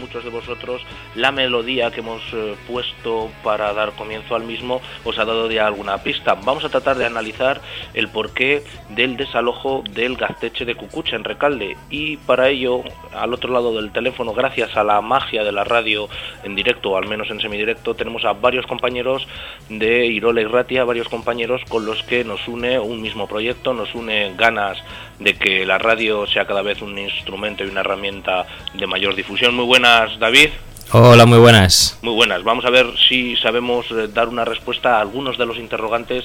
muchos de vosotros la melodía que hemos eh, puesto para dar comienzo al mismo os ha dado ya alguna pista. Vamos a tratar de analizar el porqué del desalojo del Gazteche de Cucucha en Recalde y para ello, al otro lado del teléfono, gracias a la magia de la radio en directo, o al menos en semidirecto, tenemos a varios compañeros de Irola y Ratia, varios compañeros con los que nos une un mismo proyecto, nos une ganas de que la radio sea cada vez un instrumento y una herramienta de mayor difusión. Muy buenas, David. Hola, muy buenas. Muy buenas. Vamos a ver si sabemos eh, dar una respuesta a algunos de los interrogantes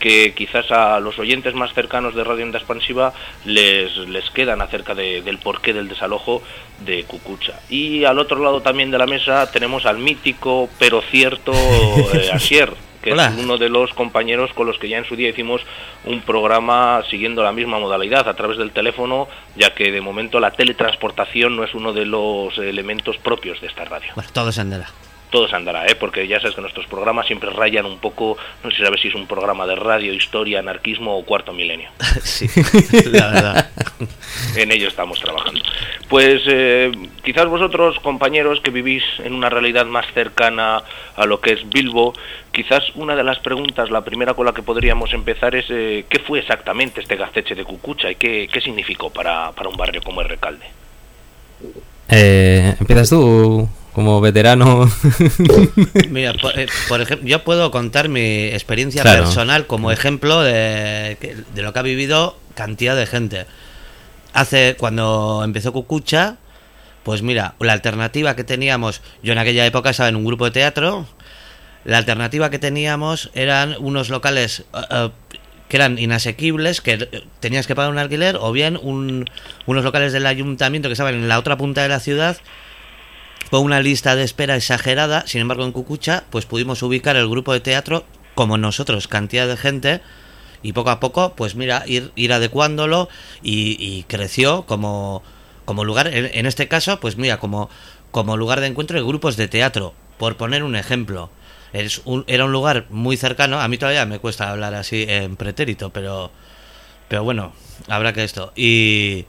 que quizás a los oyentes más cercanos de Radio Onda Expansiva les, les quedan acerca del porqué del desalojo de Cucucha. Y al otro lado también de la mesa tenemos al mítico pero cierto eh, Asier que es uno de los compañeros con los que ya en su día hicimos un programa siguiendo la misma modalidad a través del teléfono, ya que de momento la teletransportación no es uno de los elementos propios de esta radio. Bueno, todo se andará todo se andará, ¿eh? porque ya sabes que nuestros programas siempre rayan un poco, no sé si sabes si es un programa de radio, historia, anarquismo o cuarto milenio. sí, la verdad. en ello estamos trabajando. Pues eh, quizás vosotros, compañeros, que vivís en una realidad más cercana a lo que es Bilbo, quizás una de las preguntas, la primera con la que podríamos empezar es eh, ¿qué fue exactamente este gasteche de Cucucha y qué, qué significó para, para un barrio como el Recalde? Eh, ¿Empiezas tú? Como veterano. Mira, eh, por, ejemplo, yo puedo contar mi experiencia personal como ejemplo de, de, lo que ha vivido cantidad de gente. Hace, cuando empezó Cucucha, pues mira, la alternativa que teníamos, yo en aquella época estaba en un grupo de teatro, la alternativa que teníamos eran unos locales eh, que eran inasequibles, que tenías que pagar un alquiler, o bien unos locales del ayuntamiento que estaban en la otra punta de la ciudad fue una lista de espera exagerada, sin embargo en Cucucha pues pudimos ubicar el grupo de teatro como nosotros, cantidad de gente, y poco a poco pues mira, ir, ir adecuándolo y, creció como, como lugar, en, este caso pues mira, como, como lugar de encuentro de grupos de teatro, por poner un ejemplo. Es un, era un lugar muy cercano, a mí todavía me cuesta hablar así en pretérito, pero, pero bueno, habrá que esto. Y,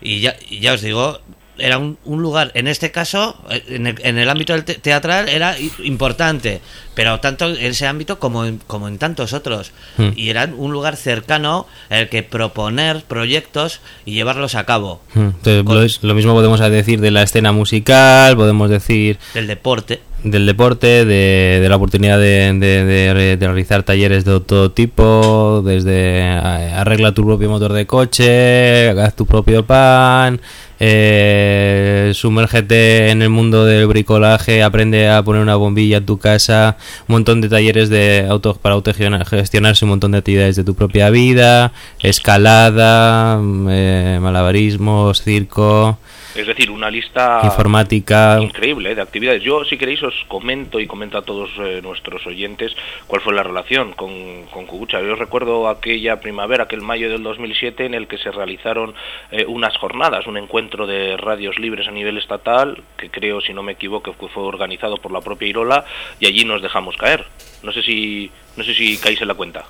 y ya, y ya os digo, era un, un, lugar, en este caso, en el, en el ámbito del teatral era importante, pero tanto en ese ámbito como en, como en tantos otros. Hmm. Y era un lugar cercano el que proponer proyectos y llevarlos a cabo. Hmm. lo, mismo podemos decir de la escena musical, podemos decir... Del deporte. Del deporte, de, de la oportunidad de, de, realizar talleres de todo tipo, desde arregla tu propio motor de coche, haz tu propio pan eh, sumérgete en el mundo del bricolaje, aprende a poner una bombilla en tu casa, un montón de talleres de auto, para autogestionarse un montón de actividades de tu propia vida, escalada, eh, malabarismos, circo. Es decir, una lista informática increíble ¿eh? de actividades. Yo, si queréis, os comento y comento a todos eh, nuestros oyentes cuál fue la relación con, con Cucucha. Yo recuerdo aquella primavera, aquel mayo del 2007, en el que se realizaron eh, unas jornadas, un encuentro de radios libres a nivel estatal, que creo, si no me equivoco, fue organizado por la propia Irola, y allí nos dejamos caer. No sé si, no sé si caéis en la cuenta.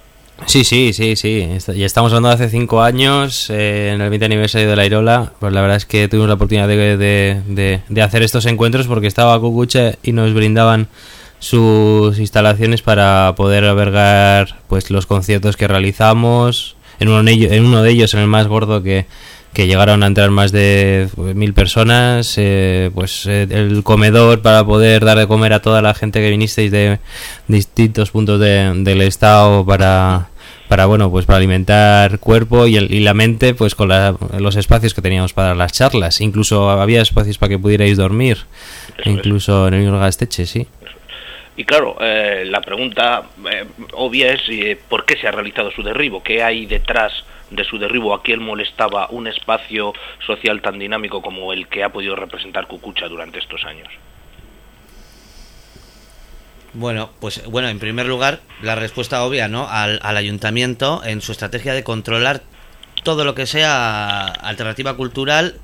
Sí, sí, sí, sí. Ya estamos hablando de hace cinco años, eh, en el 20 aniversario de la Irola. Pues la verdad es que tuvimos la oportunidad de, de, hacer estos encuentros porque estaba Cucuche y nos brindaban sus instalaciones para poder albergar pues los conciertos que realizamos. En uno, en uno de ellos, en el más gordo, que, que llegaron a entrar más de pues, mil personas, eh, pues eh, el comedor para poder dar de comer a toda la gente que vinisteis de distintos puntos del estado para para bueno pues para alimentar cuerpo y, y la mente pues con los espacios que teníamos para las charlas. Incluso había espacios para que pudierais dormir incluso en el Gasteche sí. Y claro, eh, la pregunta obvia es ¿por qué se ha realizado su derribo? ¿Qué hay detrás de su derribo, a quién molestaba un espacio social tan dinámico como el que ha podido representar Cucucha durante estos años. Bueno, pues bueno, en primer lugar, la respuesta obvia, ¿no? Al, ayuntamiento en su estrategia de controlar todo lo que sea alternativa cultural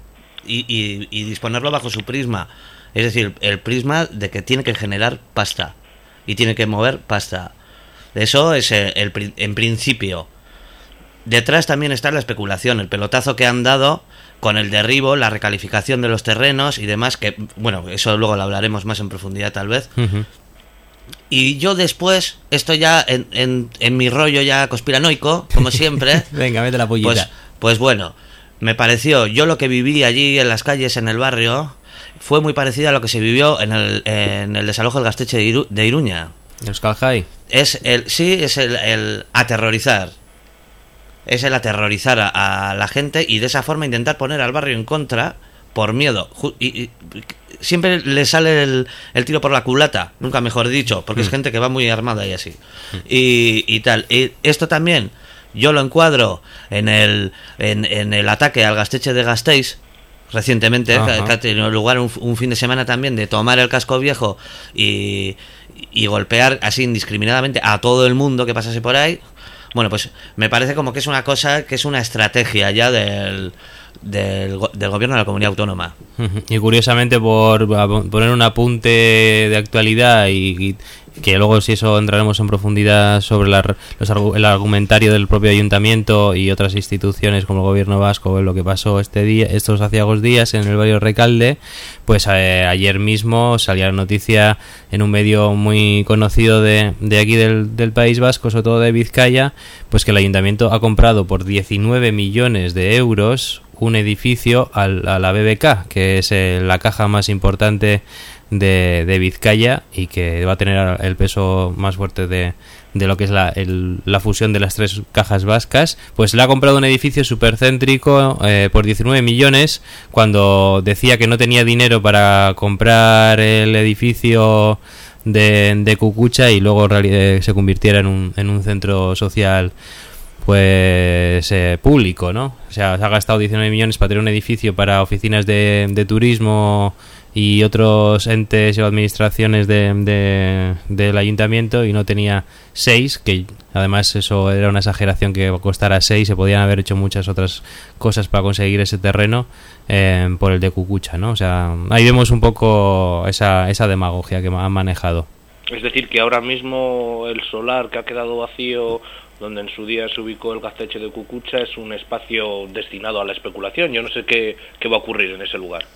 y, disponerlo bajo su prisma. Es decir, el prisma de que tiene que generar pasta y tiene que mover pasta. Eso es el, en principio. Detrás también está la especulación, el pelotazo que han dado con el derribo, la recalificación de los terrenos y demás, que bueno, eso luego lo hablaremos más en profundidad tal vez. Y yo después, esto ya en, en, mi rollo ya conspiranoico, como siempre. Venga, vete la pollita. Pues, pues bueno, me pareció, yo lo que viví allí en las calles, en el barrio, fue muy parecido a lo que se vivió en el, en el desalojo del Gasteche de, de Iruña. Euskal High. Es el, sí, es el, aterrorizar. Es el aterrorizar a, la gente y de esa forma intentar poner al barrio en contra por miedo. Y, siempre le sale el, tiro por la culata, nunca mejor dicho, porque es mm. gente que va muy armada y así. Mm. Y, y tal. Y esto también yo lo encuadro en el, en, en el ataque al Gasteche de Gasteiz, recientemente, que, ha tenido lugar un, fin de semana también, de tomar el casco viejo y, y, golpear así indiscriminadamente a todo el mundo que pasase por ahí. Bueno, pues me parece como que es una cosa, que es una estrategia ya del, del, del, gobierno de la comunidad autónoma. Y curiosamente, por poner un apunte de actualidad y, que luego si eso entraremos en profundidad sobre el argumentario del propio ayuntamiento y otras instituciones como el gobierno vasco, lo que pasó este día, estos aciagos días en el barrio Recalde, pues eh, ayer mismo salía la noticia en un medio muy conocido de, de aquí del, del, País Vasco, sobre todo de Vizcaya, pues que el ayuntamiento ha comprado por 19 millones de euros un edificio a la BBK, que es eh, la caja más importante de, Vizcaya y que va a tener el peso más fuerte de, de lo que es la, la, fusión de las tres cajas vascas, pues le ha comprado un edificio supercéntrico eh, por 19 millones cuando decía que no tenía dinero para comprar el edificio de, de Cucucha y luego eh, se convirtiera en un, en un centro social pues eh, público, ¿no? O sea, se ha gastado 19 millones para tener un edificio para oficinas de, de turismo y otros entes o administraciones de, del ayuntamiento y no tenía seis, que además eso era una exageración que costara seis, se podían haber hecho muchas otras cosas para conseguir ese terreno eh, por el de Cucucha, ¿no? O sea, ahí vemos un poco esa, esa demagogia que han manejado. Es decir, que ahora mismo el solar que ha quedado vacío donde en su día se ubicó el gasteche de Cucucha, es un espacio destinado a la especulación. Yo no sé qué, va a ocurrir en ese lugar.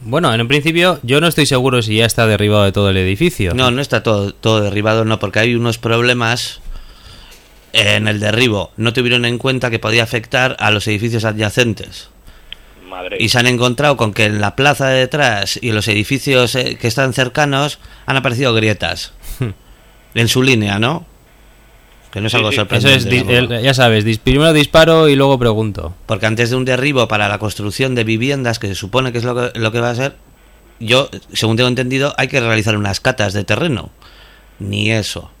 Bueno, en un principio yo no estoy seguro si ya está derribado de todo el edificio. No, no está todo, todo derribado, no, porque hay unos problemas en el derribo. No tuvieron en cuenta que podía afectar a los edificios adyacentes. Madre. Y se han encontrado con que en la plaza de detrás y en los edificios eh, que están cercanos han aparecido grietas. en su línea, ¿no? Que no es algo sorprendente. ya sabes, primero disparo y luego pregunto. Porque antes de un derribo para la construcción de viviendas, que se supone que es lo que, lo que va a ser, yo, según tengo entendido, hay que realizar unas catas de terreno. Ni eso.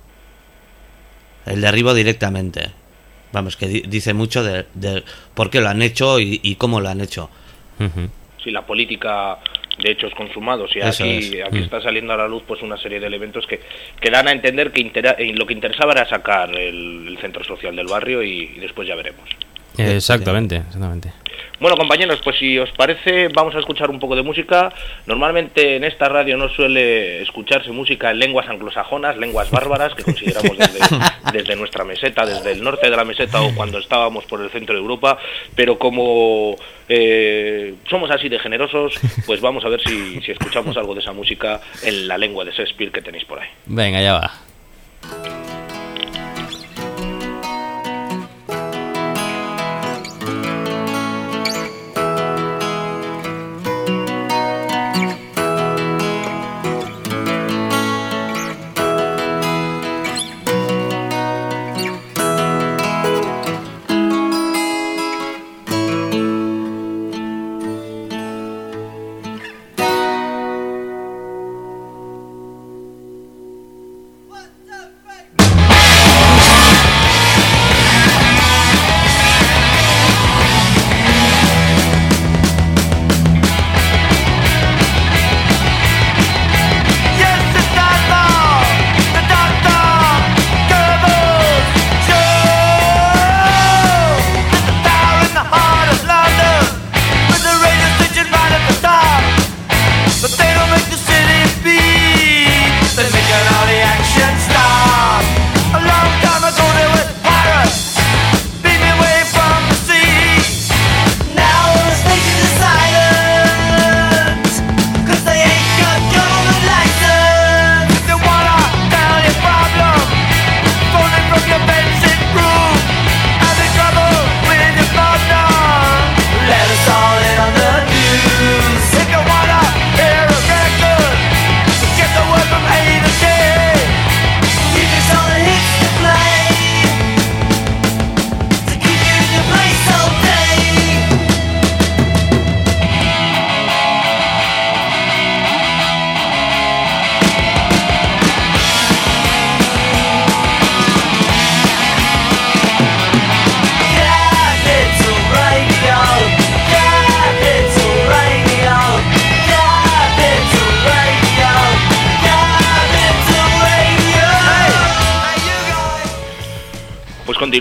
El derribo directamente. Vamos, que dice mucho de, por qué lo han hecho y, cómo lo han hecho. Si la política de hechos consumados y aquí, aquí mm. está saliendo a la luz pues una serie de elementos que, que dan a entender que eh, lo que interesaba era sacar el, centro social del barrio y, después ya veremos. Exactamente, exactamente. Bueno, compañeros, pues si os parece, vamos a escuchar un poco de música. Normalmente en esta radio no suele escucharse música en lenguas anglosajonas, lenguas bárbaras, que consideramos desde, nuestra meseta, desde el norte de la meseta o cuando estábamos por el centro de Europa, pero como eh, somos así de generosos, pues vamos a ver si, si escuchamos algo de esa música en la lengua de Shakespeare que tenéis por ahí. Venga, ya va.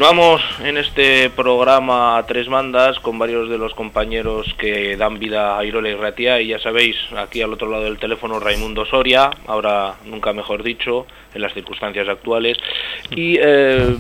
Continuamos en este programa a tres bandas con varios de los compañeros que dan vida a Irola y Ratia. Y ya sabéis, aquí al otro lado del teléfono Raimundo Soria, ahora nunca mejor dicho, en las circunstancias actuales, y eh,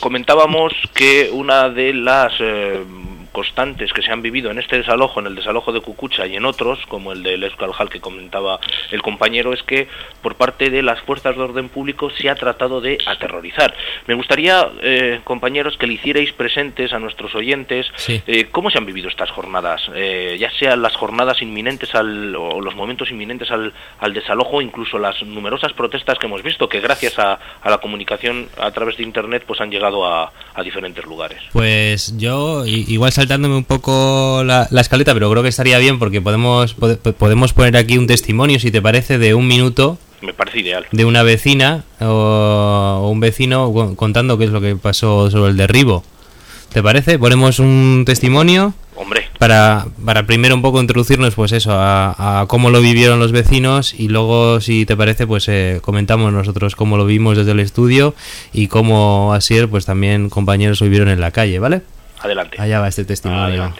comentábamos que una de las... Eh, constantes que se han vivido en este desalojo, en el desalojo de Cucucha y en otros, como el del Euskaljal que comentaba el compañero, es que por parte de las fuerzas de orden público se ha tratado de aterrorizar. Me gustaría, eh, compañeros, que le hicierais presentes a nuestros oyentes eh, cómo se han vivido estas jornadas, eh, ya sean las jornadas inminentes al, o los momentos inminentes al, al desalojo, incluso las numerosas protestas que hemos visto, que gracias a, a la comunicación a través de Internet pues han llegado a, a diferentes lugares. Pues yo igual saltándome un poco la, escaleta, pero creo que estaría bien porque podemos, podemos poner aquí un testimonio, si te parece, de un minuto. Me parece ideal. De una vecina o, un vecino contando qué es lo que pasó sobre el derribo. ¿Te parece? Ponemos un testimonio. Hombre. Para, para primero un poco introducirnos, pues eso, a, cómo lo vivieron los vecinos y luego, si te parece, pues eh, comentamos nosotros cómo lo vimos desde el estudio y cómo así, pues también compañeros lo vivieron en la calle, ¿vale? Adelante. Allá va este testimonio.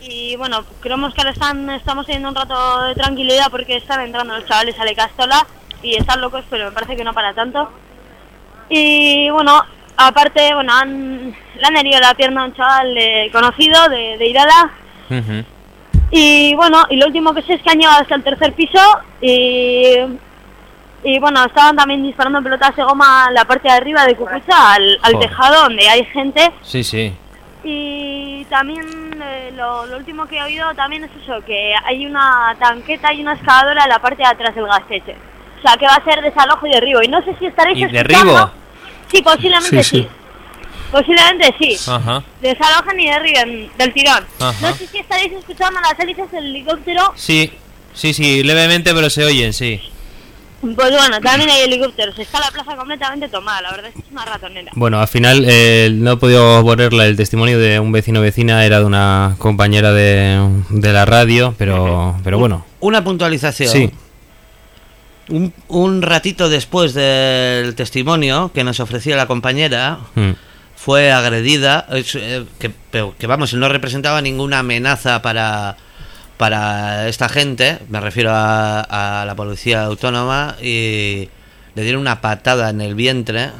Y bueno, creemos que ahora están, estamos teniendo un rato de tranquilidad porque están entrando los chavales a la Castola y están locos, pero me parece que no para tanto. Y bueno, aparte, bueno, han, le han herido la pierna a un chaval conocido de, de Irala. Y bueno, y lo último que sé es que han llegado hasta el tercer piso y y bueno, estaban también disparando pelotas de goma en la parte de arriba de Cucucha, al, tejado donde hay gente. Sí, sí. Y también eh, lo, último que he oído también es eso, que hay una tanqueta y una excavadora en la parte de atrás del gasteche. O sea, que va a ser desalojo y derribo. Y no sé si estaréis ¿Y derribo? Sí, posiblemente sí. Posiblemente sí. Ajá. Desalojan y derriben del tirón. No sé si estaréis escuchando las hélices del helicóptero. Sí, sí, sí, levemente, pero se oyen, sí. Pues bueno, también hay helicópteros. Está la plaza completamente tomada, la verdad es que es una ratonera. Bueno, al final eh, no he podido ponerle el testimonio de un vecino vecina, era de una compañera de, la radio, pero, pero bueno. Una puntualización. Sí. Un, un ratito después del testimonio que nos ofrecía la compañera, mm. fue agredida, eh, que, que vamos, no representaba ninguna amenaza para para esta gente, me refiero a, la policía autónoma, y le dieron una patada en el vientre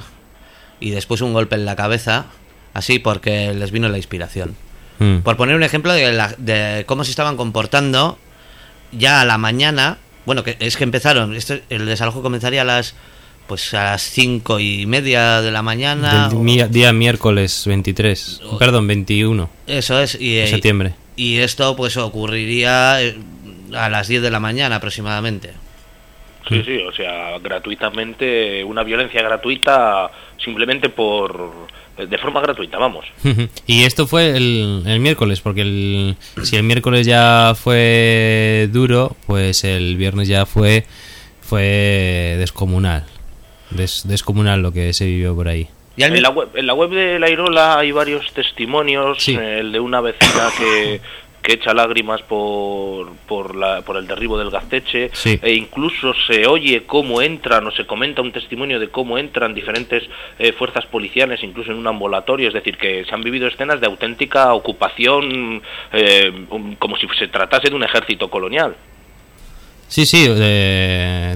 y después un golpe en la cabeza, así porque les vino la inspiración. Hmm. Por poner un ejemplo de, cómo se estaban comportando ya a la mañana, bueno, que es que empezaron, esto, el desalojo comenzaría a las pues a las cinco y media de la mañana. día miércoles 23, perdón, 21. Eso es, y, de septiembre. Y esto pues ocurriría eh, a las 10 de la mañana aproximadamente. Sí, sí, o sea, gratuitamente, una violencia gratuita simplemente por de forma gratuita, vamos. y esto fue el, el miércoles, porque el, si el miércoles ya fue duro, pues el viernes ya fue fue descomunal, descomunal lo que se vivió por ahí. En la, web, en la web de La Irola hay varios testimonios, el de una vecina que, que echa lágrimas por, por, la, por el derribo del Gazteche, e incluso se oye cómo entran, o se comenta un testimonio de cómo entran diferentes eh, fuerzas policiales, incluso en un ambulatorio, es decir, que se han vivido escenas de auténtica ocupación, eh, como si se tratase de un ejército colonial. Sí, sí,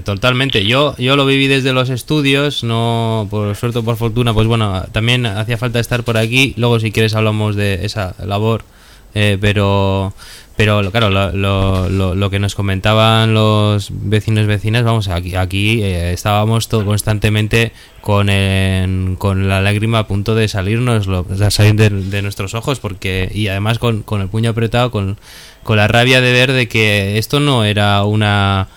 totalmente. Yo, yo lo viví desde los estudios, no por suerte o por fortuna, pues bueno, también hacía falta estar por aquí. Luego, si quieres, hablamos de esa labor. Eh, pero, pero claro, lo, lo, lo, que nos comentaban los vecinos vecinas, vamos, aquí, aquí eh, estábamos todo constantemente con, con la lágrima a punto de salirnos, de salir de, nuestros ojos, porque y además con, con el puño apretado, con con la rabia de ver de que esto no era una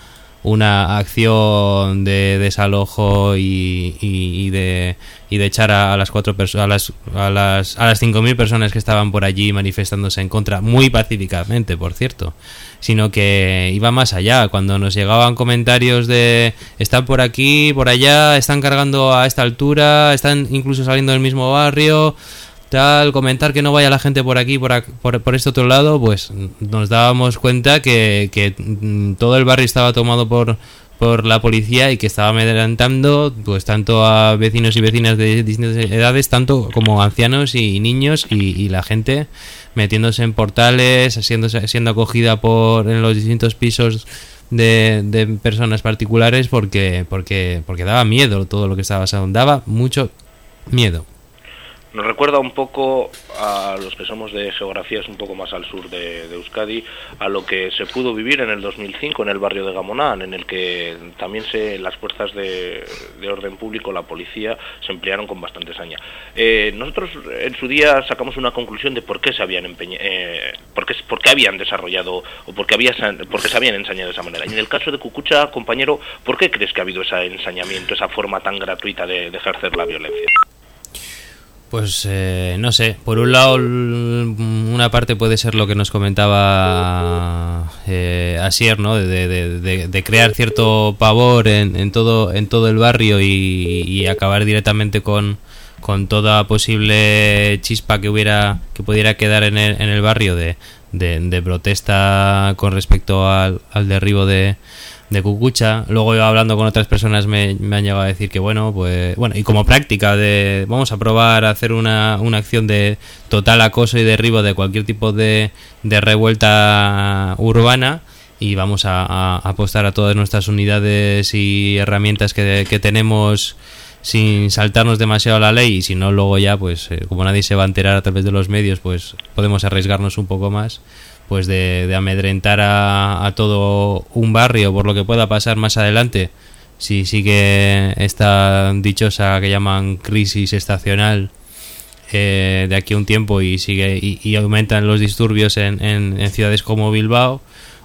una acción de desalojo y, de, y de echar a, las cuatro a las a las a las cinco mil personas que estaban por allí manifestándose en contra muy pacíficamente por cierto sino que iba más allá. Cuando nos llegaban comentarios de están por aquí por allá están cargando a esta altura están incluso saliendo del mismo barrio tal, comentar que no vaya la gente por aquí, por, por, este otro lado, pues nos dábamos cuenta que, que, todo el barrio estaba tomado por, por la policía y que estaba amedrentando pues tanto a vecinos y vecinas de distintas edades, tanto como ancianos y niños y, la gente metiéndose en portales, siendo, siendo acogida por en los distintos pisos de, de personas particulares porque, porque, porque daba miedo todo lo que estaba pasando, daba mucho miedo. Nos recuerda un poco a los que somos de geografías un poco más al sur de, Euskadi, a lo que se pudo vivir en el 2005 en el barrio de Gamonán, en el que también se, las fuerzas de, orden público, la policía, se emplearon con bastante saña. Eh, nosotros en su día sacamos una conclusión de por qué se habían eh, por, por qué habían desarrollado o por qué, había, por se habían ensañado de esa manera. Y en el caso de Cucucha, compañero, ¿por qué crees que ha habido ese ensañamiento, esa forma tan gratuita de ejercer la violencia? Pues eh, no sé, por un lado una parte puede ser lo que nos comentaba eh, Asier, ¿no? De, crear cierto pavor en, todo en todo el barrio y, acabar directamente con, con, toda posible chispa que hubiera que pudiera quedar en el, en el barrio de, protesta con respecto al derribo de, de Cucucha. Luego yo hablando con otras personas me, han llegado a decir que bueno, pues bueno, y como práctica de vamos a probar a hacer una, una acción de total acoso y derribo de cualquier tipo de, de revuelta urbana y vamos a, apostar a todas nuestras unidades y herramientas que, tenemos sin saltarnos demasiado la ley y si no luego ya pues eh, como nadie se va a enterar a través de los medios pues podemos arriesgarnos un poco más pues de, amedrentar a, todo un barrio por lo que pueda pasar más adelante si sigue esta dichosa que llaman crisis estacional eh, de aquí a un tiempo y sigue y, aumentan los disturbios en, en, ciudades como Bilbao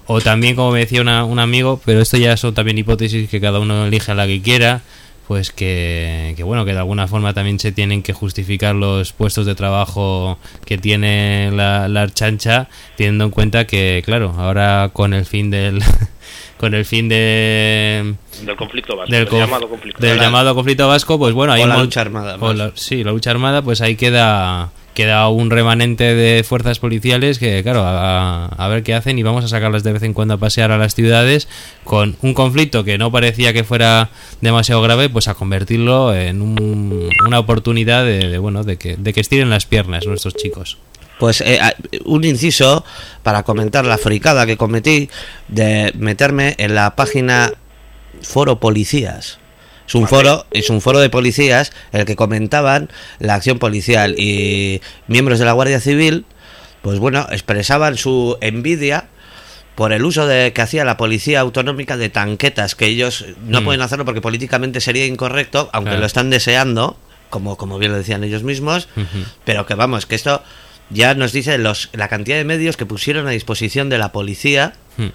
o también como me decía un amigo pero esto ya son también hipótesis que cada uno elige a la que quiera pues que, bueno que de alguna forma también se tienen que justificar los puestos de trabajo que tiene la, la archancha teniendo en cuenta que claro ahora con el fin del con el fin de del conflicto vasco del, llamado conflicto, del llamado conflicto vasco pues bueno hay la lucha armada sí la lucha armada pues ahí queda queda un remanente de fuerzas policiales que, claro, a, ver qué hacen y vamos a sacarlas de vez en cuando a pasear a las ciudades con un conflicto que no parecía que fuera demasiado grave, pues a convertirlo en una oportunidad de, bueno, de que, de que estiren las piernas nuestros chicos. Pues eh, un inciso para comentar la fricada que cometí de meterme en la página Foro Policías es un foro, es un foro de policías en el que comentaban la acción policial y miembros de la Guardia Civil, pues bueno, expresaban su envidia por el uso de que hacía la policía autonómica de tanquetas, que ellos no mm. pueden hacerlo porque políticamente sería incorrecto, aunque lo están deseando, como, como bien lo decían ellos mismos, pero que vamos, que esto ya nos dice los, la cantidad de medios que pusieron a disposición de la policía, mm.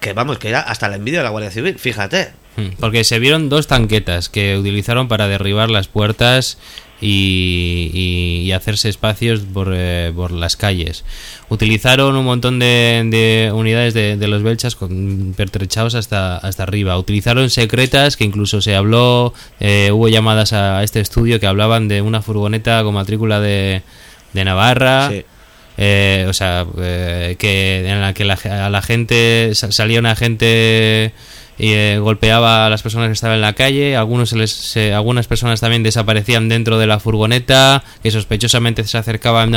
que vamos, que era hasta la envidia de la Guardia Civil, fíjate. Hmm. Porque se vieron dos tanquetas que utilizaron para derribar las puertas y, hacerse espacios eh, por, las calles. Utilizaron un montón de, unidades de, los belchas con, pertrechados hasta, hasta arriba. Utilizaron secretas que incluso se habló, eh, hubo llamadas a este estudio que hablaban de una furgoneta con matrícula de, Navarra. Eh, o sea, que en la que a la gente salía una gente eh, golpeaba a las personas que estaban en la calle, algunos algunas personas también desaparecían dentro de la furgoneta, que sospechosamente se acercaban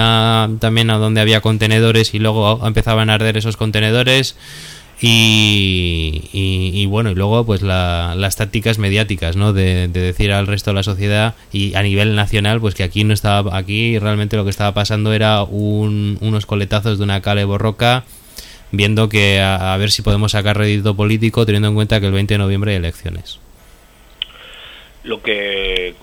también a donde había contenedores y luego empezaban a arder esos contenedores. Y, bueno, y luego pues las tácticas mediáticas, ¿no? De, decir al resto de la sociedad y a nivel nacional, pues que aquí no estaba, aquí realmente lo que estaba pasando era unos coletazos de una cale borroca viendo que a, ver si podemos sacar rédito político teniendo en cuenta que el 20 de noviembre hay elecciones. Lo que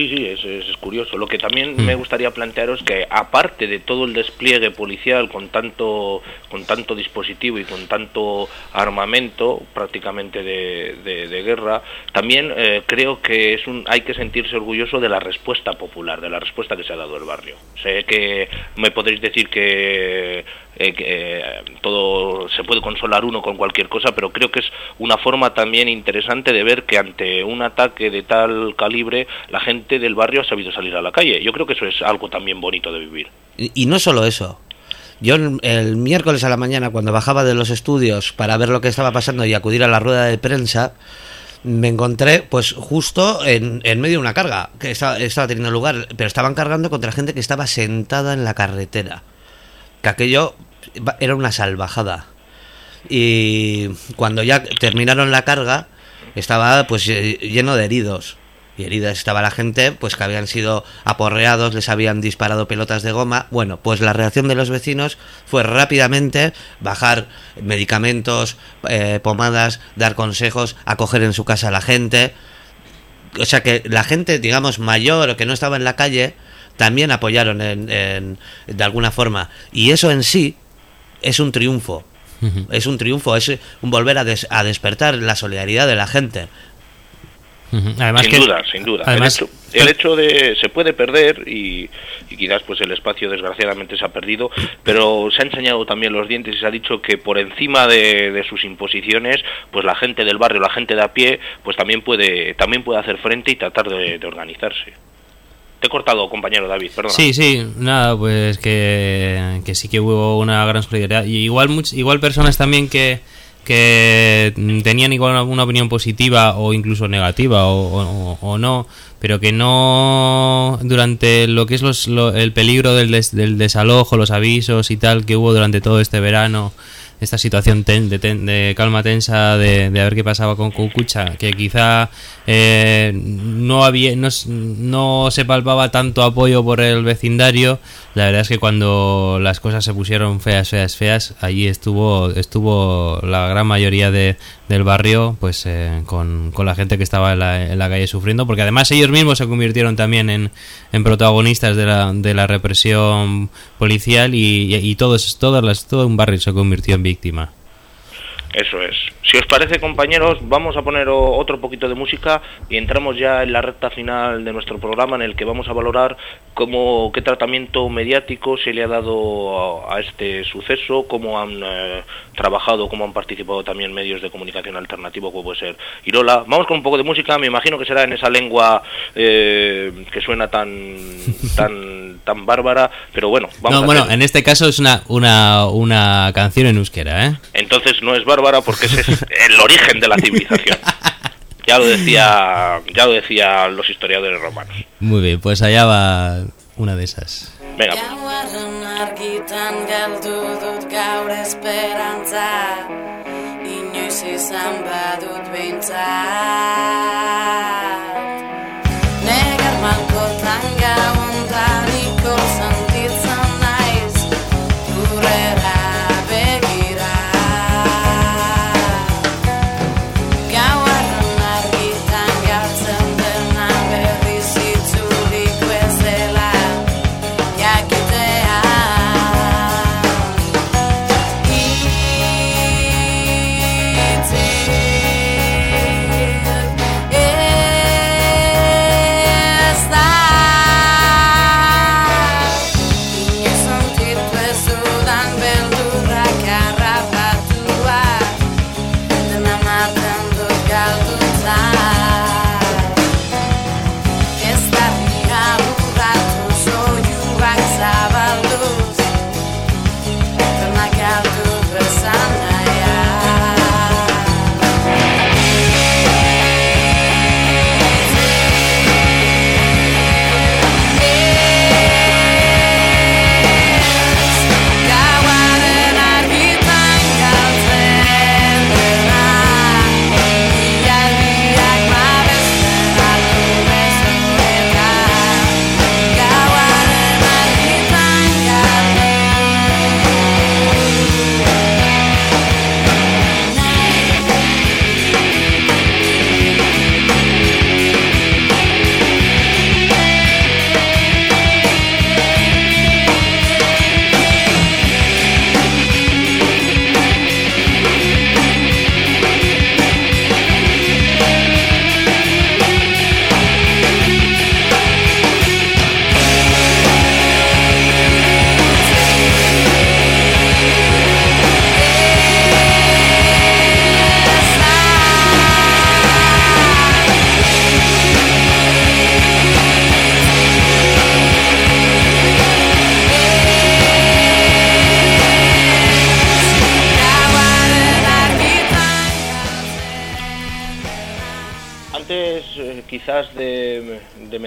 Sí, sí, es, es, curioso. Lo que también me mm. gustaría plantearos que aparte de todo el despliegue policial con tanto con tanto dispositivo y con tanto armamento prácticamente de, de, guerra, también eh, creo que es un hay que sentirse orgulloso de la respuesta popular, de la respuesta que se ha dado el barrio. Sé que me podréis decir que eh, que eh, todo se puede consolar uno con cualquier cosa, pero creo que es una forma también interesante de ver que ante un ataque de tal calibre la gente del barrio ha sabido salir a la calle. Yo creo que eso es algo también bonito de vivir. Y, no solo eso. Yo el, miércoles a la mañana, cuando bajaba de los estudios para ver lo que estaba pasando y acudir a la rueda de prensa, me encontré pues justo en, en medio de una carga que estaba, estaba, teniendo lugar, pero estaban cargando contra gente que estaba sentada en la carretera. Que aquello era una salvajada. Y cuando ya terminaron la carga, estaba pues lleno de heridos y heridas estaba la gente, pues que habían sido aporreados, les habían disparado pelotas de goma. Bueno, pues la reacción de los vecinos fue rápidamente bajar medicamentos, eh, pomadas, dar consejos, acoger en su casa a la gente. O sea que la gente, digamos, mayor o que no estaba en la calle, también apoyaron en, de alguna forma. Y eso en sí es un triunfo. Es un triunfo, es un volver a, a despertar la solidaridad de la gente sin duda, sin duda. el, hecho, de se puede perder y, quizás pues el espacio desgraciadamente se ha perdido, pero se ha enseñado también los dientes y se ha dicho que por encima de, sus imposiciones, pues la gente del barrio, la gente de a pie, pues también puede también puede hacer frente y tratar de, organizarse. Te he cortado, compañero David, perdón. Sí, sí, nada, pues que, que sí que hubo una gran solidaridad. Y igual, igual personas también que, que tenían igual una opinión positiva o incluso negativa o, no, pero que no durante lo que es los, el peligro del, del desalojo, los avisos y tal que hubo durante todo este verano, esta situación de, calma tensa de, de, ver qué pasaba con Cucucha, que quizá eh, no, había, no, no, se palpaba tanto apoyo por el vecindario. La verdad es que cuando las cosas se pusieron feas, feas, feas, allí estuvo, estuvo la gran mayoría de, del barrio pues eh, con, con, la gente que estaba en la, en la, calle sufriendo, porque además ellos mismos se convirtieron también en, en protagonistas de la, de la represión policial y, y, todos, todas las, todo un barrio se convirtió en víctima. Eso es. Si os parece, compañeros, vamos a poner otro poquito de música y entramos ya en la recta final de nuestro programa en el que vamos a valorar cómo, qué tratamiento mediático se le ha dado a, este suceso, cómo han eh, trabajado, cómo han participado también medios de comunicación alternativo, como puede ser Irola. Vamos con un poco de música, me imagino que será en esa lengua eh, que suena tan, tan, tan bárbara, pero bueno, vamos no, bueno, en este caso es una, una, una canción en euskera, ¿eh? Entonces no es bárbara bárbara porque ese es el origen de la civilización. Ya lo decía, ya lo decían los historiadores romanos. Muy bien, pues allá va una de esas. Venga. Pues.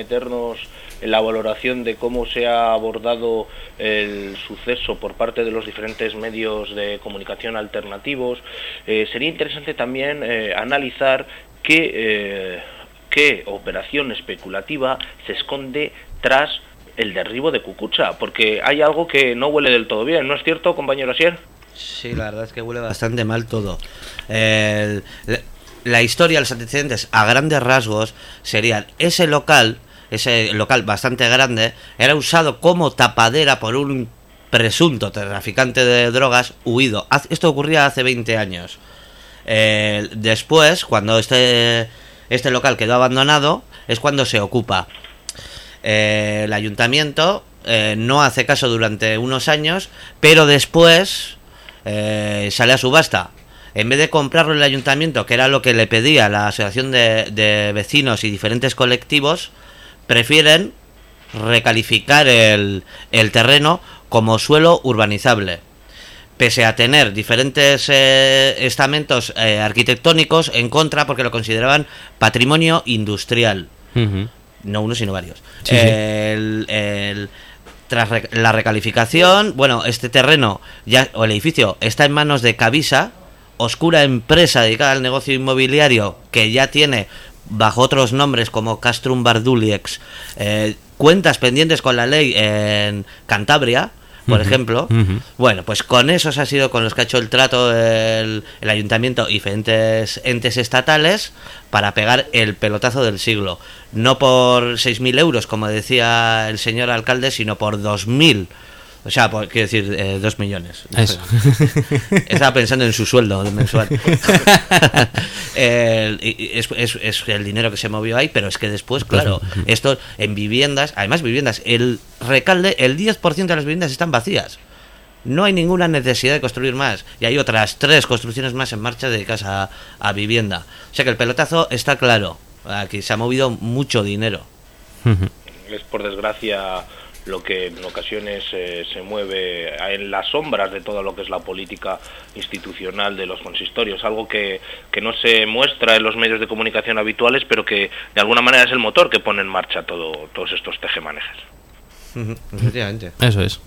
Meternos en la valoración de cómo se ha abordado el suceso por parte de los diferentes medios de comunicación alternativos, eh, sería interesante también eh, analizar qué, eh, qué operación especulativa se esconde tras el derribo de Cucucha, porque hay algo que no huele del todo bien, ¿no es cierto, compañero Asier? Sí, la verdad es que huele bastante mal todo. la historia, los antecedentes, a grandes rasgos, serían ese local ese local bastante grande, era usado como tapadera por un presunto traficante de drogas huido. Esto ocurría hace 20 años. Eh, después, cuando este, este local quedó abandonado, es cuando se ocupa. Eh, el ayuntamiento eh, no hace caso durante unos años, pero después sale a subasta. En vez de comprarlo el ayuntamiento, que era lo que le pedía la asociación de vecinos y diferentes colectivos, prefieren recalificar el, el terreno como suelo urbanizable pese a tener diferentes eh, estamentos eh, arquitectónicos en contra porque lo consideraban patrimonio industrial. No uno, sino varios. el, tras la recalificación, bueno, este terreno ya, o el edificio está en manos de Cavisa, oscura empresa dedicada al negocio inmobiliario que ya tiene bajo otros nombres como Castrum Barduliex, eh, cuentas pendientes con la ley en Cantabria, por ejemplo. Bueno, pues con esos ha sido con los que ha hecho el trato el, el, ayuntamiento y diferentes entes estatales para pegar el pelotazo del siglo. No por 6.000 euros, como decía el señor alcalde, sino por 2.000 o sea, quiero decir, eh, dos millones. Eso. Estaba pensando en su sueldo mensual. es, es, el dinero que se movió ahí, pero es que después, claro, esto en viviendas, además viviendas, el recalde, el 10% de las viviendas están vacías. No hay ninguna necesidad de construir más. Y hay otras tres construcciones más en marcha dedicadas a, a vivienda. O sea que el pelotazo está claro. Aquí se ha movido mucho dinero. Es por desgracia lo que en ocasiones eh, se mueve en las sombras de todo lo que es la política institucional de los consistorios, algo que, que no se muestra en los medios de comunicación habituales, pero que de alguna manera es el motor que pone en marcha todo, todos estos tejemanejes. Efectivamente. Eso es.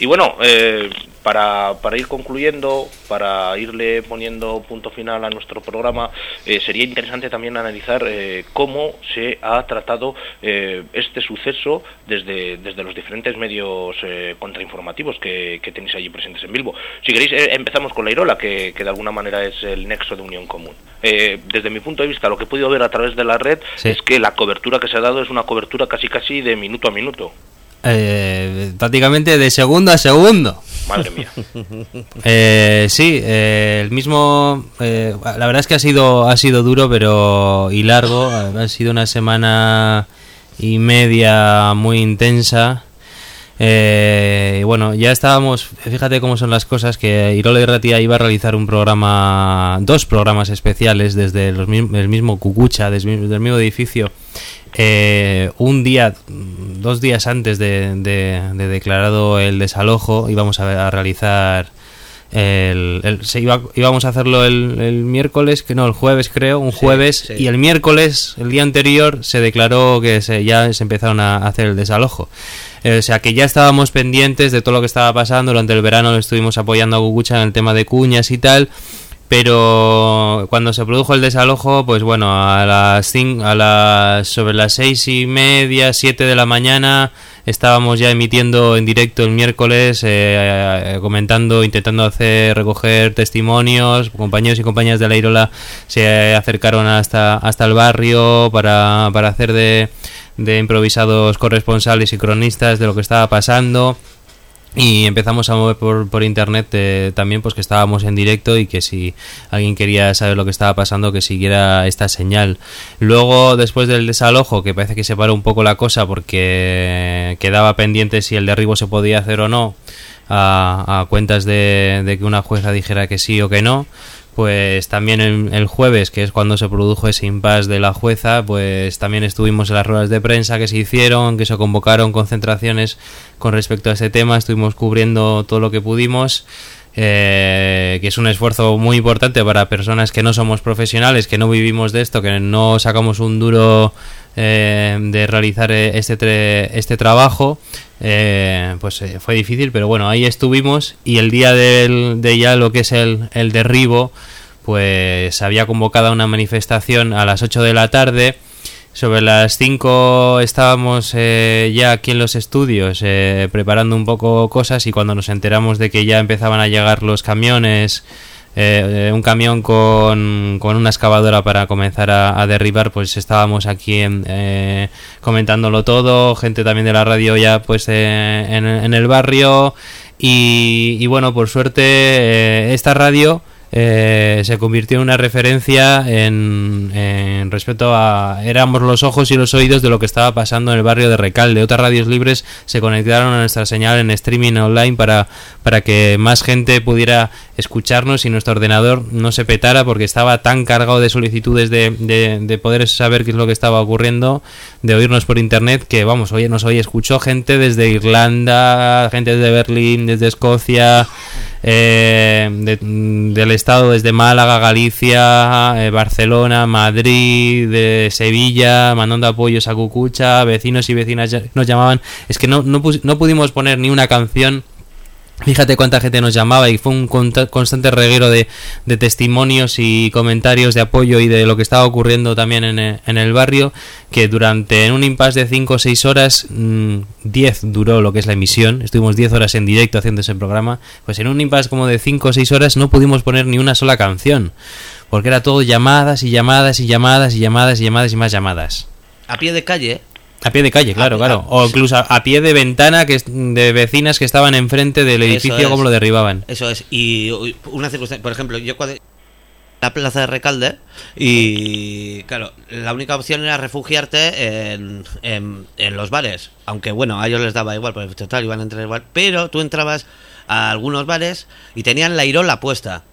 Y bueno, eh, para, para, ir concluyendo, para irle poniendo punto final a nuestro programa, eh, sería interesante también analizar eh, cómo se ha tratado este suceso desde, desde los diferentes medios contrainformativos que, que, tenéis allí presentes en Bilbo. Si queréis, empezamos con la Irola, que, que, de alguna manera es el nexo de unión común. desde mi punto de vista, lo que he podido ver a través de la red es que la cobertura que se ha dado es una cobertura casi casi de minuto a minuto. Eh, prácticamente de segundo a segundo. Madre mía. Eh, sí, eh, el mismo. Eh, la verdad es que ha sido, ha sido duro, pero. y largo. Ha sido una semana y media muy intensa. y bueno, ya estábamos. Fíjate cómo son las cosas. Que Irola y Ratia iba a realizar un programa. Dos programas especiales desde el mismo Cucucha, desde el mismo edificio eh, un día, dos días antes de, declarado el desalojo, íbamos a, realizar el, se iba, íbamos a hacerlo el, miércoles, que no, el jueves creo, un jueves, y el miércoles, el día anterior, se declaró que se, ya se empezaron a hacer el desalojo. Eh, o sea que ya estábamos pendientes de todo lo que estaba pasando, durante el verano estuvimos apoyando a Gugucha en el tema de cuñas y tal, pero cuando se produjo el desalojo, pues bueno, a las, a las sobre las seis y media, siete de la mañana, estábamos ya emitiendo en directo el miércoles, eh, eh, comentando, intentando hacer recoger testimonios. Compañeros y compañeras de la Irola se acercaron hasta, hasta el barrio para, para hacer de, de improvisados corresponsales y cronistas de lo que estaba pasando y empezamos a mover por, por internet eh, también pues que estábamos en directo y que si alguien quería saber lo que estaba pasando que siguiera esta señal. Luego después del desalojo que parece que se paró un poco la cosa porque quedaba pendiente si el derribo se podía hacer o no a, cuentas de que una jueza dijera que sí o que no pues también el, jueves, que es cuando se produjo ese impasse de la jueza, pues también estuvimos en las ruedas de prensa que se hicieron, que se convocaron concentraciones con respecto a ese tema, estuvimos cubriendo todo lo que pudimos. Eh, que es un esfuerzo muy importante para personas que no somos profesionales, que no vivimos de esto, que no sacamos un duro eh, de realizar eh, este, este trabajo, pues fue difícil, pero bueno, ahí estuvimos y el día de ya lo que es el, el derribo, pues había convocado una manifestación a las 8 de la tarde sobre las 5 estábamos eh, ya aquí en los estudios eh, preparando un poco cosas y cuando nos enteramos de que ya empezaban a llegar los camiones, eh, un camión con, con, una excavadora para comenzar a, derribar, pues estábamos aquí comentándolo todo, gente también de la radio ya pues en, el barrio. Y, y bueno, por suerte esta radio... Eh, se convirtió en una referencia en, en, respecto a éramos los ojos y los oídos de lo que estaba pasando en el barrio de Recalde. Otras radios libres se conectaron a nuestra señal en streaming online para, para que más gente pudiera escucharnos y nuestro ordenador no se petara porque estaba tan cargado de solicitudes de, de, poder saber qué es lo que estaba ocurriendo, de oírnos por internet, que vamos, oye, nos oye, escuchó gente desde Irlanda, gente desde Berlín, desde Escocia, eh, del estado desde Málaga, Galicia, eh, Barcelona, Madrid, de Sevilla, mandando apoyos a Cucucha, vecinos y vecinas nos llamaban. Es que no, no pudimos poner ni una canción Fíjate cuánta gente nos llamaba y fue un constante reguero de, testimonios y comentarios de apoyo y de lo que estaba ocurriendo también en el, barrio, que durante en un impasse de 5 o 6 horas, 10 mm, duró lo que es la emisión, estuvimos 10 horas en directo haciendo ese programa, pues en un impasse como de 5 o 6 horas no pudimos poner ni una sola canción, porque era todo llamadas y llamadas y llamadas y llamadas y llamadas y más llamadas. A pie de calle, a pie de calle, claro, claro. O incluso a, pie de ventana que de vecinas que estaban enfrente del edificio como lo derribaban. Eso es. Y una circunstancia, por ejemplo, yo cuando la plaza de Recalde y claro, la única opción era refugiarte en, en, los bares, aunque bueno, a ellos les daba igual, porque total iban a entrar igual, pero tú entrabas a algunos bares y tenían la irola puesta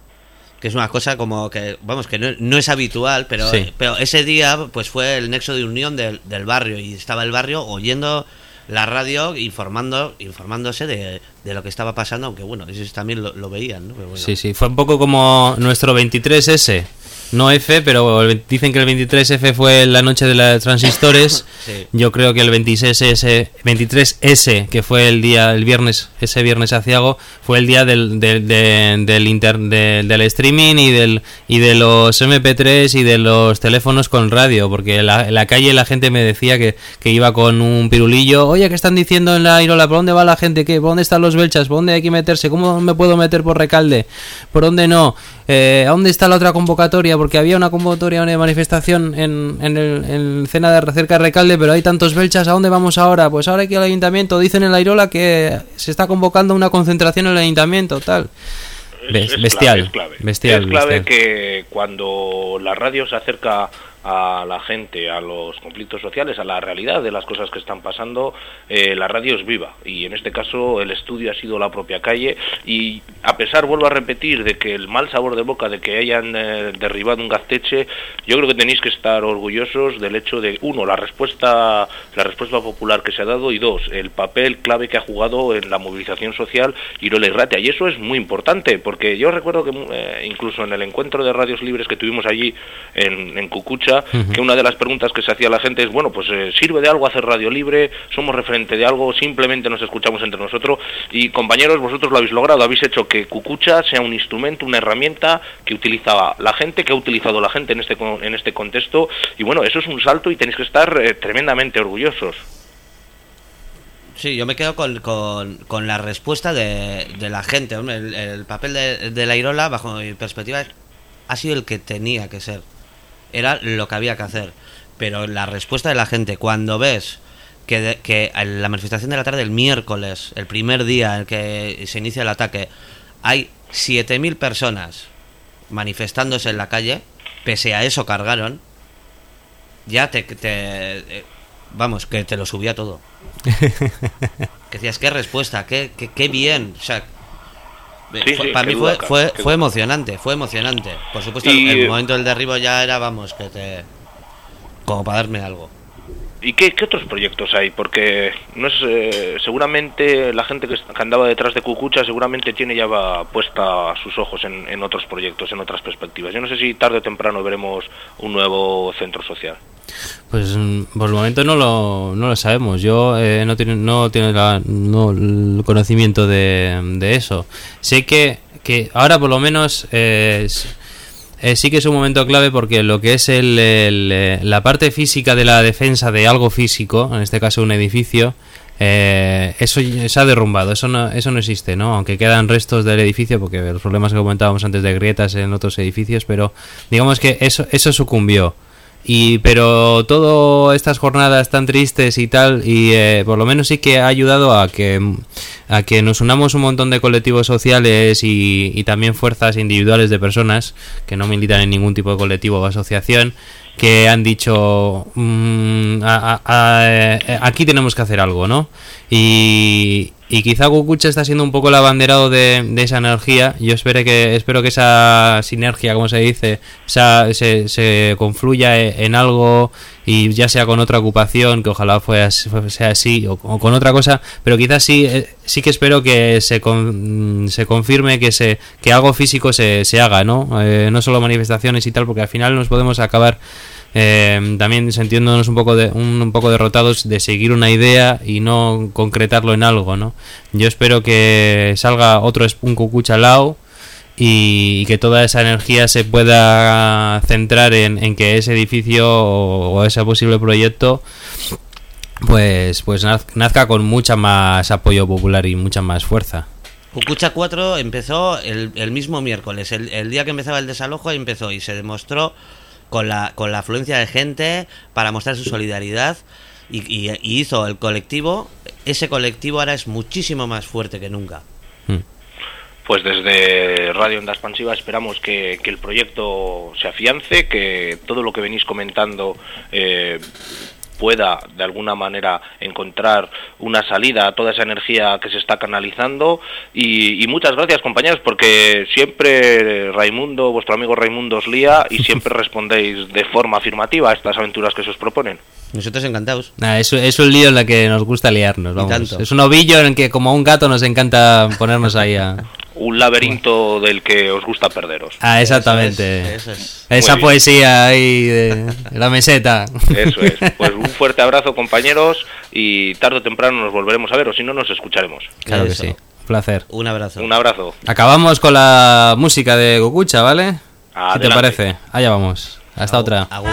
que es una cosa como que, vamos, que no, es habitual, pero, pero ese día pues fue el nexo de unión del, del, barrio y estaba el barrio oyendo la radio informando informándose de, de lo que estaba pasando, aunque bueno, ellos también lo, veían, ¿no? Sí, sí, fue un poco como nuestro 23S no F, pero dicen que el 23F fue la noche de los transistores. Yo creo que el 26S, 23S, que fue el día, el viernes, ese viernes aciago, fue el día del, del, del, inter, del streaming y, del, y de los MP3 y de los teléfonos con radio, porque en la, calle la gente me decía que, que, iba con un pirulillo. Oye, ¿qué están diciendo en la Irola? ¿Por dónde va la gente? ¿Qué? ¿Por dónde están los belchas? ¿Por dónde hay que meterse? ¿Cómo me puedo meter por Recalde? ¿Por dónde no? Eh, dónde está la otra convocatoria? Porque había una convocatoria, una manifestación en, en, el, en Cena de cerca de Recalde, pero hay tantos belchas, ¿a dónde vamos ahora? Pues ahora hay que ir al ayuntamiento, dicen en la Irola que se está convocando una concentración en el ayuntamiento, tal. bestial, es clave, bestial, es clave que cuando la radio se acerca a la gente, a los conflictos sociales, a la realidad de las cosas que están pasando, eh, la radio es viva. Y en este caso el estudio ha sido la propia calle. Y a pesar, vuelvo a repetir, de que el mal sabor de boca de que hayan eh, derribado un gazteche, yo creo que tenéis que estar orgullosos del hecho de, uno, la respuesta, la respuesta popular que se ha dado y dos, el papel clave que ha jugado en la movilización social Irola y Ratia y eso es muy importante porque yo recuerdo que eh, incluso en el encuentro de radios libres que tuvimos allí en, en Cucucha, que una de las preguntas que se hacía la gente es, bueno, pues eh, ¿sirve de algo hacer radio libre? ¿Somos referente de algo? ¿Simplemente nos escuchamos entre nosotros? Y compañeros, vosotros lo habéis logrado, habéis hecho que Cucucha sea un instrumento, una herramienta que utilizaba la gente, que ha utilizado la gente en este, en este contexto, y bueno, eso es un salto y tenéis que estar eh, tremendamente orgullosos. Sí, yo me quedo con, con, la respuesta de, de, la gente. El, papel de, de la Irola, bajo mi perspectiva, ha sido el que tenía que ser era lo que había que hacer. Pero la respuesta de la gente, cuando ves que, que en la manifestación de la tarde, el miércoles, el primer día en el que se inicia el ataque, hay 7.000 personas manifestándose en la calle, pese a eso cargaron, ya te, te vamos, que te lo subía todo. que decías, qué respuesta, qué, qué, qué bien. O sea, para mí fue, fue, fue emocionante, fue emocionante. Por supuesto, el, momento del derribo ya era, vamos, que te. como para darme algo. ¿Y qué, otros proyectos hay? Porque no es eh, seguramente la gente que, andaba detrás de Cucucha seguramente tiene ya puesta sus ojos en, otros proyectos, en otras perspectivas. Yo no sé si tarde o temprano veremos un nuevo centro social. Pues mm, por el momento no lo, no lo sabemos. Yo eh, no tengo no tiene el conocimiento de, de, eso. Sé que, que ahora por lo menos... Eh, eh, sí que es un momento clave porque lo que es el, eh, la parte física de la defensa de algo físico, en este caso un edificio, eh, eso se ha derrumbado, eso no, eso no existe, ¿no? Aunque quedan restos del edificio, porque los problemas que comentábamos antes de grietas en otros edificios, pero digamos que eso, eso sucumbió. Y, pero todas estas jornadas tan tristes y tal, y eh, por lo menos sí que ha ayudado a que, a que nos unamos un montón de colectivos sociales y, y también fuerzas individuales de personas que no militan en ningún tipo de colectivo o asociación que han dicho mm, eh, aquí tenemos que hacer algo, ¿no? Y, y quizá Kukucha está siendo un poco el abanderado de, de, esa energía. Yo espero que, espero que esa sinergia, como se dice, se, se, confluya e, en algo y ya sea con otra ocupación, que ojalá fuera, sea así, o, con otra cosa, pero quizás sí, eh, sí que espero que se, se confirme que, se, que algo físico se, se haga, ¿no? Eh, no solo manifestaciones y tal, porque al final nos podemos acabar eh, también sintiéndonos un poco, de, un, poco derrotados de seguir una idea y no concretarlo en algo, ¿no? Yo espero que salga otro un cucucha lao y, que toda esa energía se pueda centrar en, que ese edificio o, ese posible proyecto pues, pues nazca con mucha más apoyo popular y mucha más fuerza. Cucucha 4 empezó el, mismo miércoles, el, el, día que empezaba el desalojo empezó y se demostró con la, con la afluencia de gente para mostrar su solidaridad y, hizo el colectivo, ese colectivo ahora es muchísimo más fuerte que nunca. Hmm. Pues desde Radio Onda Expansiva esperamos que, que, el proyecto se afiance, que todo lo que venís comentando eh, pueda de alguna manera encontrar una salida a toda esa energía que se está canalizando y, muchas gracias compañeros porque siempre Raimundo, vuestro amigo Raimundo os lía y siempre respondéis de forma afirmativa a estas aventuras que se os proponen. Nosotros encantados. es, es, un lío en el que nos gusta liarnos. Es un ovillo en el que como un gato nos encanta ponernos ahí a un laberinto del que os gusta perderos. Ah, exactamente. Esa poesía ahí de la meseta. Eso es. Pues un fuerte abrazo, compañeros, y tarde o temprano nos volveremos a ver, o si no, nos escucharemos. Claro que sí. Un placer. Un abrazo. Un abrazo. Acabamos con la música de Gokucha, ¿vale? ¿Qué te parece? Allá vamos. Hasta otra. Agur.